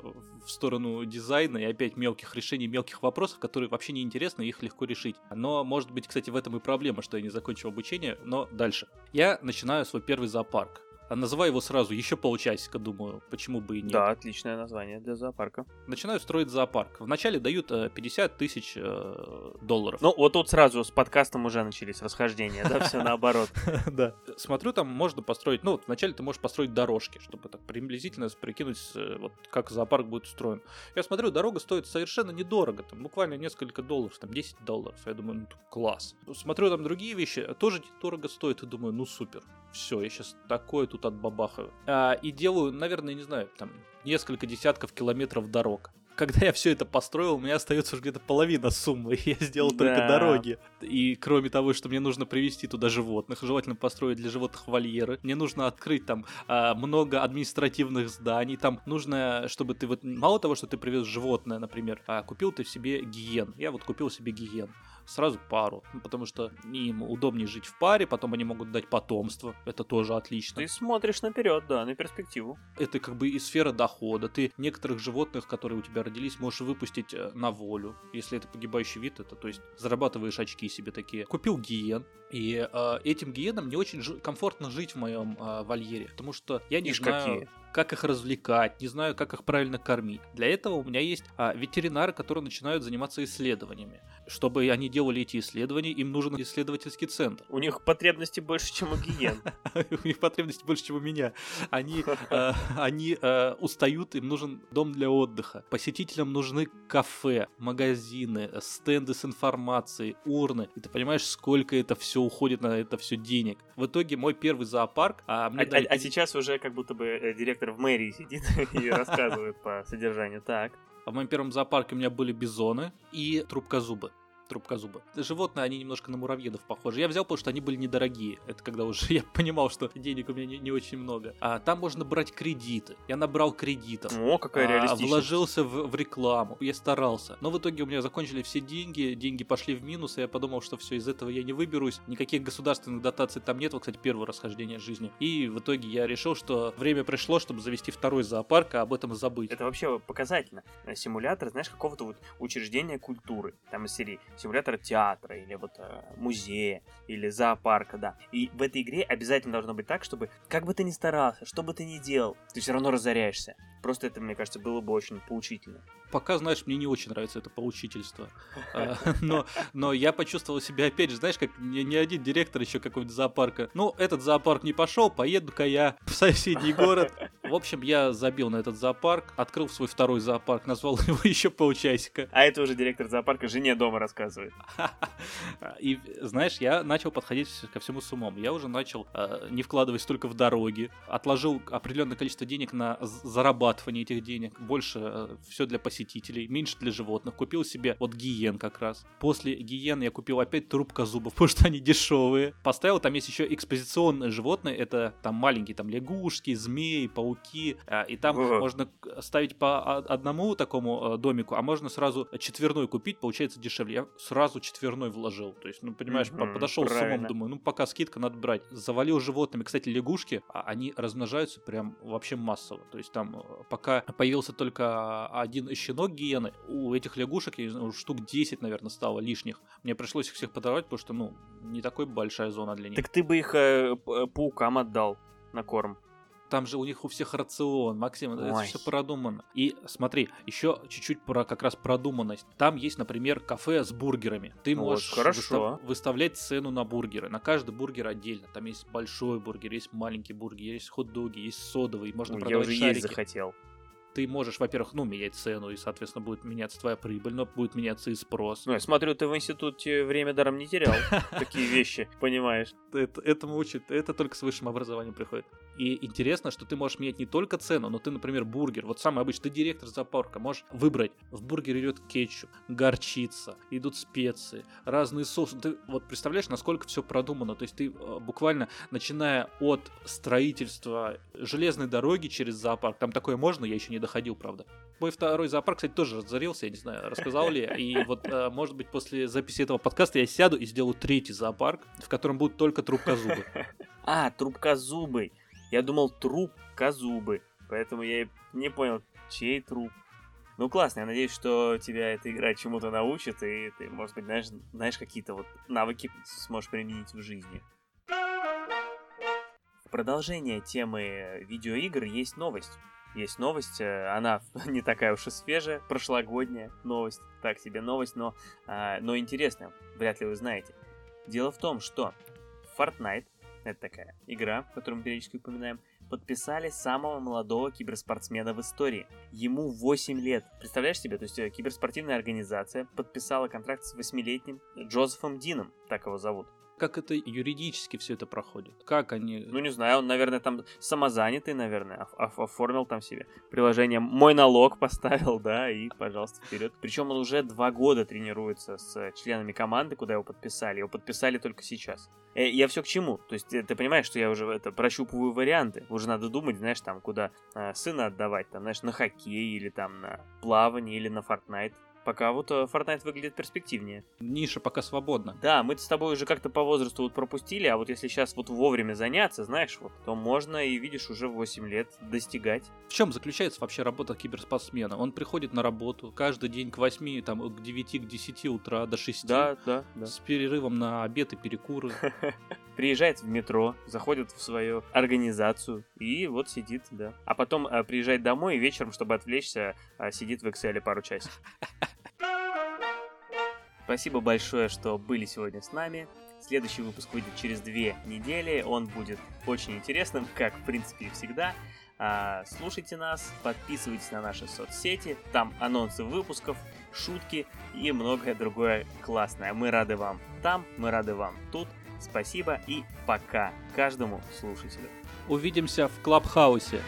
в сторону дизайна и опять мелких решений, мелких вопросов, которые вообще не интересны, их легко решить. Но, может быть, кстати, в этом и проблема, что я не закончил обучение, но дальше. Я начинаю свой первый зоопарк. А называю его сразу еще полчасика, думаю, почему бы и нет. Да, отличное название для зоопарка. Начинаю строить зоопарк. Вначале дают э, 50 тысяч э, долларов. Ну, вот тут сразу с подкастом уже начались расхождения, да, все наоборот. да. Смотрю, там можно построить, ну, вначале ты можешь построить дорожки, чтобы так приблизительно прикинуть, э, вот как зоопарк будет устроен. Я смотрю, дорога стоит совершенно недорого, там буквально несколько долларов, там 10 долларов. Я думаю, ну, класс. Смотрю, там другие вещи, э, тоже недорого стоят, и думаю, ну, супер. Все, я сейчас такое тут отбабахаю. А, и делаю, наверное, не знаю, там несколько десятков километров дорог. Когда я все это построил, у меня остается уже где-то половина суммы. Я сделал только Да. дороги. И кроме того, что мне нужно привести туда животных, желательно построить для животных вольеры, мне нужно открыть там а, много административных зданий. Там нужно, чтобы ты вот мало того, что ты привез животное, например, а купил ты себе гиен. Я вот купил себе гиен. Сразу пару, ну, потому что им удобнее жить в паре, потом они могут дать потомство, это тоже отлично. Ты смотришь наперед, да, на перспективу. Это как бы и сфера дохода. Ты некоторых животных, которые у тебя родились, можешь выпустить э, на волю. Если это погибающий вид, это то есть зарабатываешь очки себе такие. Купил гиен, и э, этим гиенам не очень комфортно жить в моем э, вольере, потому что я не Ишь, знаю, какие. Как их развлекать, не знаю, как их правильно кормить. Для этого у меня есть а, ветеринары, которые начинают заниматься исследованиями. Чтобы они делали эти исследования, им нужен исследовательский центр. У них потребности больше, чем у гиен. У них потребности больше, чем у меня. Они, э, они э, устают, им нужен дом для отдыха. Посетителям нужны кафе, магазины, стенды с информацией, урны. И ты понимаешь, сколько это все уходит на это все денег. В итоге мой первый зоопарк... А, мне а, дали... а, а сейчас уже как будто бы э, директор в мэрии сидит и рассказывает по содержанию. Так. А в моем первом зоопарке у меня были бизоны и трубкозубы трубкозуба. Животные, они немножко на муравьедов похожи. Я взял, потому что они были недорогие. Это когда уже я понимал, что денег у меня не, не очень много. А там можно брать кредиты. Я набрал кредитов. О, какая реалистичность. А, вложился в, в рекламу. Я старался. Но в итоге у меня закончили все деньги. Деньги пошли в минус, и я подумал, что все, из этого я не выберусь. Никаких государственных дотаций там нет. Вот, кстати, первое расхождение жизни. И в итоге я решил, что время пришло, чтобы завести второй зоопарк, а об этом забыть. Это вообще показательно. Симулятор, знаешь, какого-то вот учреждения культуры. Там из серии симулятор театра или вот э, музея или зоопарка, да. И в этой игре обязательно должно быть так, чтобы как бы ты ни старался, что бы ты ни делал, ты все равно разоряешься. Просто это, мне кажется, было бы очень поучительно. Пока, знаешь, мне не очень нравится это поучительство. А, но, но я почувствовал себя, опять же, знаешь, как не, не один директор еще какого-нибудь зоопарка. Ну, этот зоопарк не пошел, поеду-ка я в соседний город. В общем, я забил на этот зоопарк, открыл свой второй зоопарк, назвал его еще полчасика. А это уже директор зоопарка жене дома рассказывает. И, знаешь, я начал подходить ко всему с умом. Я уже начал э, не вкладывать столько в дороги, отложил определенное количество денег на зарабатывание этих денег, больше э, все для посетителей, меньше для животных. Купил себе вот гиен как раз. После гиен я купил опять трубка зубов, потому что они дешевые. Поставил, там есть еще экспозиционные животные, это там маленькие, там лягушки, змеи, пауки, э, и там О. можно ставить по одному такому э, домику, а можно сразу четверной купить, получается дешевле. Я сразу четверной вложил. То есть, ну, понимаешь, mm-hmm, подошел правильно. с умом, думаю, ну, пока скидка, надо брать. Завалил животными. Кстати, лягушки, а, они размножаются прям вообще массово. То есть, там, э, пока появился только один щенок гиены, у этих лягушек, штук 10, наверное, стало лишних. Мне пришлось их всех подорвать, потому что, ну, не такой большая зона для них. Так ты бы их э, паукам отдал на корм. Там же у них у всех рацион, Максим, Ой. это все продумано. И смотри, еще чуть-чуть про как раз продуманность. Там есть, например, кафе с бургерами. Ты можешь вот, хорошо. Выстав, выставлять цену на бургеры. На каждый бургер отдельно. Там есть большой бургер, есть маленький бургер, есть хот-доги, есть содовый, можно Ой, продавать я уже шарики. есть захотел ты можешь, во-первых, ну, менять цену, и, соответственно, будет меняться твоя прибыль, но будет меняться и спрос. Ну, я смотрю, ты в институте время даром не терял. Такие вещи, понимаешь. Это, этому учат, это только с высшим образованием приходит. И интересно, что ты можешь менять не только цену, но ты, например, бургер, вот самый обычный, ты директор зоопарка, можешь выбрать, в бургере идет кетчуп, горчица, идут специи, разные соусы. Ты вот представляешь, насколько все продумано, то есть ты э, буквально, начиная от строительства железной дороги через зоопарк, там такое можно, я еще не доходил, правда. Мой второй зоопарк, кстати, тоже разорился, я не знаю, рассказал ли. И вот, э, может быть, после записи этого подкаста я сяду и сделаю третий зоопарк, в котором будут только трубкозубы. А, трубкозубый. Я думал, труп козубы. Поэтому я не понял, чей труп. Ну классно, я надеюсь, что тебя эта игра чему-то научит, и ты, может быть, знаешь, знаешь какие-то вот навыки сможешь применить в жизни. В продолжение темы видеоигр есть новость. Есть новость, э, она не такая уж и свежая, прошлогодняя новость, так себе новость, но, а, но интересная, вряд ли вы знаете. Дело в том, что Fortnite это такая игра, которую мы периодически упоминаем, подписали самого молодого киберспортсмена в истории. Ему 8 лет. Представляешь себе, то есть э, киберспортивная организация подписала контракт с 8-летним Джозефом Дином, так его зовут. Как это юридически все это проходит? Как они... Ну, не знаю, он, наверное, там самозанятый, наверное, оформил там себе приложение. Мой налог поставил, да, и, пожалуйста, вперед. Причем он уже два года тренируется с членами команды, куда его подписали. Его подписали только сейчас. Э, я все к чему? То есть э, ты понимаешь, что я уже это прощупываю варианты. Уже надо думать, знаешь, там, куда э, сына отдавать, там, знаешь, на хоккей или там на плавание или на Fortnite. Пока вот э, Fortnite выглядит перспективнее. Ниша пока свободна. Да, мы с тобой уже как-то по возрасту вот пропустили, а вот если сейчас вот вовремя заняться, знаешь, вот, то можно и, видишь, уже 8 лет достигать. В чем заключается вообще работа киберспортсмена? Он приходит на работу каждый день к 8, там, к 9, к 10 утра до 6. Да, да, да. С перерывом на обед и перекуры. Приезжает в метро, заходит в свою организацию и вот сидит, да. А потом а, приезжает домой и вечером, чтобы отвлечься, а, сидит в Excel пару часов. Спасибо большое, что были сегодня с нами. Следующий выпуск выйдет через две недели. Он будет очень интересным, как в принципе и всегда. А, слушайте нас, подписывайтесь на наши соцсети, там анонсы выпусков, шутки и многое другое классное. Мы рады вам там, мы рады вам тут. Спасибо и пока каждому слушателю. Увидимся в Клабхаусе.